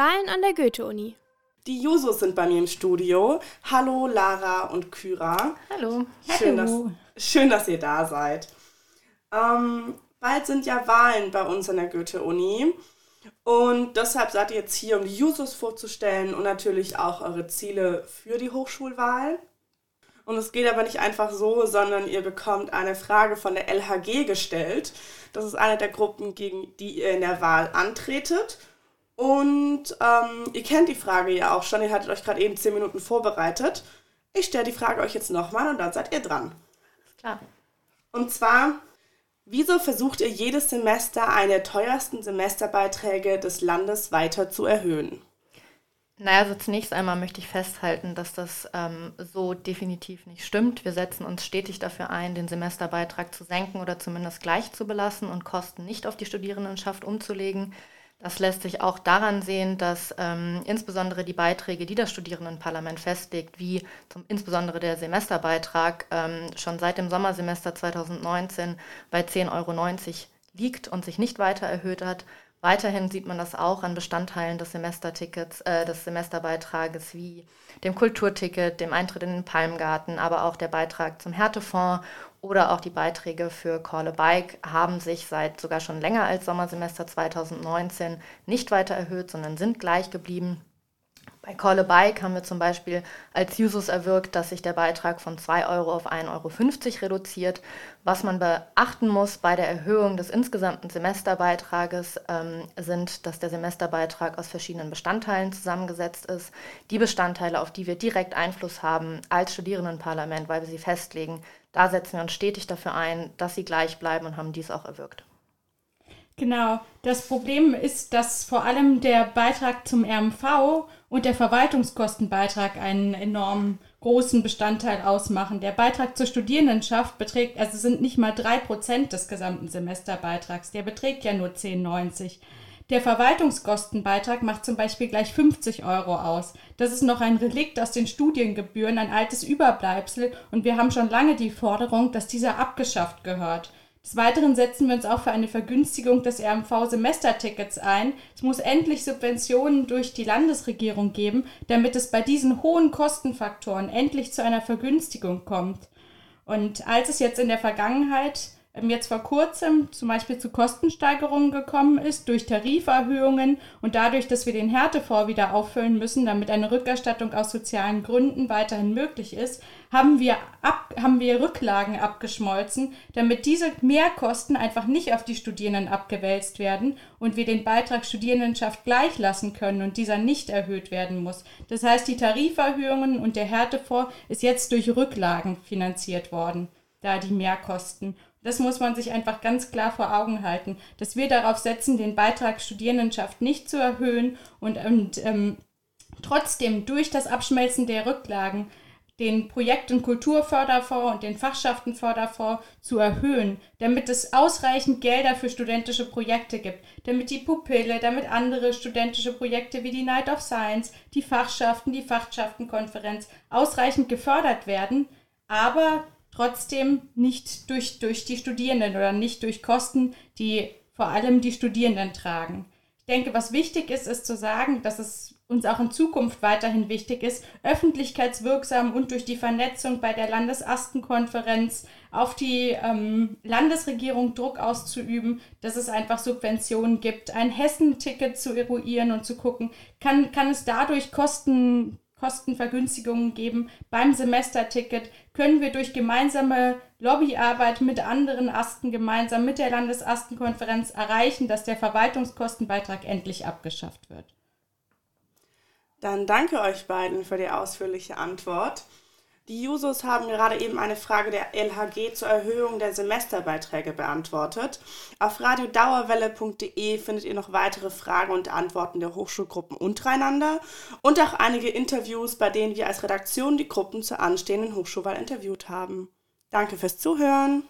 Wahlen an der Goethe-Uni. Die Jusos sind bei mir im Studio. Hallo Lara und Kyra. Hallo. Schön, dass, schön dass ihr da seid. Ähm, bald sind ja Wahlen bei uns an der Goethe-Uni. Und deshalb seid ihr jetzt hier, um die Jusos vorzustellen und natürlich auch eure Ziele für die Hochschulwahl. Und es geht aber nicht einfach so, sondern ihr bekommt eine Frage von der LHG gestellt. Das ist eine der Gruppen, gegen die ihr in der Wahl antretet. Und ähm, ihr kennt die Frage ja auch schon, ihr hattet euch gerade eben zehn Minuten vorbereitet. Ich stelle die Frage euch jetzt nochmal und dann seid ihr dran. Klar. Und zwar, wieso versucht ihr jedes Semester eine der teuersten Semesterbeiträge des Landes weiter zu erhöhen? Naja, also zunächst einmal möchte ich festhalten, dass das ähm, so definitiv nicht stimmt. Wir setzen uns stetig dafür ein, den Semesterbeitrag zu senken oder zumindest gleich zu belassen und Kosten nicht auf die Studierendenschaft umzulegen. Das lässt sich auch daran sehen, dass ähm, insbesondere die Beiträge, die das Studierendenparlament festlegt, wie zum, insbesondere der Semesterbeitrag, ähm, schon seit dem Sommersemester 2019 bei 10,90 Euro liegt und sich nicht weiter erhöht hat. Weiterhin sieht man das auch an Bestandteilen des Semestertickets, äh, des Semesterbeitrages wie dem Kulturticket, dem Eintritt in den Palmgarten, aber auch der Beitrag zum Härtefonds oder auch die Beiträge für Call a Bike haben sich seit sogar schon länger als Sommersemester 2019 nicht weiter erhöht, sondern sind gleich geblieben. Bei Call a Bike haben wir zum Beispiel als Jusos erwirkt, dass sich der Beitrag von 2 Euro auf 1,50 Euro reduziert. Was man beachten muss bei der Erhöhung des insgesamten Semesterbeitrages ähm, sind, dass der Semesterbeitrag aus verschiedenen Bestandteilen zusammengesetzt ist. Die Bestandteile, auf die wir direkt Einfluss haben als Studierendenparlament, weil wir sie festlegen, da setzen wir uns stetig dafür ein, dass sie gleich bleiben und haben dies auch erwirkt. Genau. Das Problem ist, dass vor allem der Beitrag zum RMV und der Verwaltungskostenbeitrag einen enorm großen Bestandteil ausmachen. Der Beitrag zur Studierendenschaft beträgt, also sind nicht mal drei Prozent des gesamten Semesterbeitrags. Der beträgt ja nur 10,90. Der Verwaltungskostenbeitrag macht zum Beispiel gleich 50 Euro aus. Das ist noch ein Relikt aus den Studiengebühren, ein altes Überbleibsel und wir haben schon lange die Forderung, dass dieser abgeschafft gehört. Des Weiteren setzen wir uns auch für eine Vergünstigung des RMV-Semestertickets ein. Es muss endlich Subventionen durch die Landesregierung geben, damit es bei diesen hohen Kostenfaktoren endlich zu einer Vergünstigung kommt. Und als es jetzt in der Vergangenheit jetzt vor kurzem zum Beispiel zu Kostensteigerungen gekommen ist durch Tariferhöhungen und dadurch, dass wir den Härtefonds wieder auffüllen müssen, damit eine Rückerstattung aus sozialen Gründen weiterhin möglich ist, haben wir, ab, haben wir Rücklagen abgeschmolzen, damit diese Mehrkosten einfach nicht auf die Studierenden abgewälzt werden und wir den Beitrag Studierendenschaft gleich lassen können und dieser nicht erhöht werden muss. Das heißt, die Tariferhöhungen und der Härtefonds ist jetzt durch Rücklagen finanziert worden, da die Mehrkosten. Das muss man sich einfach ganz klar vor Augen halten, dass wir darauf setzen, den Beitrag Studierendenschaft nicht zu erhöhen und, und ähm, trotzdem durch das Abschmelzen der Rücklagen den Projekt- und Kulturförderfonds und den Fachschaftenförderfonds zu erhöhen, damit es ausreichend Gelder für studentische Projekte gibt, damit die Pupille, damit andere studentische Projekte wie die Night of Science, die Fachschaften, die Fachschaftenkonferenz ausreichend gefördert werden, aber trotzdem nicht durch, durch die Studierenden oder nicht durch Kosten, die vor allem die Studierenden tragen. Ich denke, was wichtig ist, ist zu sagen, dass es uns auch in Zukunft weiterhin wichtig ist, öffentlichkeitswirksam und durch die Vernetzung bei der Landesastenkonferenz auf die ähm, Landesregierung Druck auszuüben, dass es einfach Subventionen gibt, ein Hessenticket zu eruieren und zu gucken, kann, kann es dadurch Kosten Kostenvergünstigungen geben beim Semesterticket, können wir durch gemeinsame Lobbyarbeit mit anderen Asten gemeinsam mit der Landesastenkonferenz erreichen, dass der Verwaltungskostenbeitrag endlich abgeschafft wird. Dann danke euch beiden für die ausführliche Antwort. Die Jusos haben gerade eben eine Frage der LHG zur Erhöhung der Semesterbeiträge beantwortet. Auf radiodauerwelle.de findet ihr noch weitere Fragen und Antworten der Hochschulgruppen untereinander und auch einige Interviews, bei denen wir als Redaktion die Gruppen zur anstehenden Hochschulwahl interviewt haben. Danke fürs Zuhören.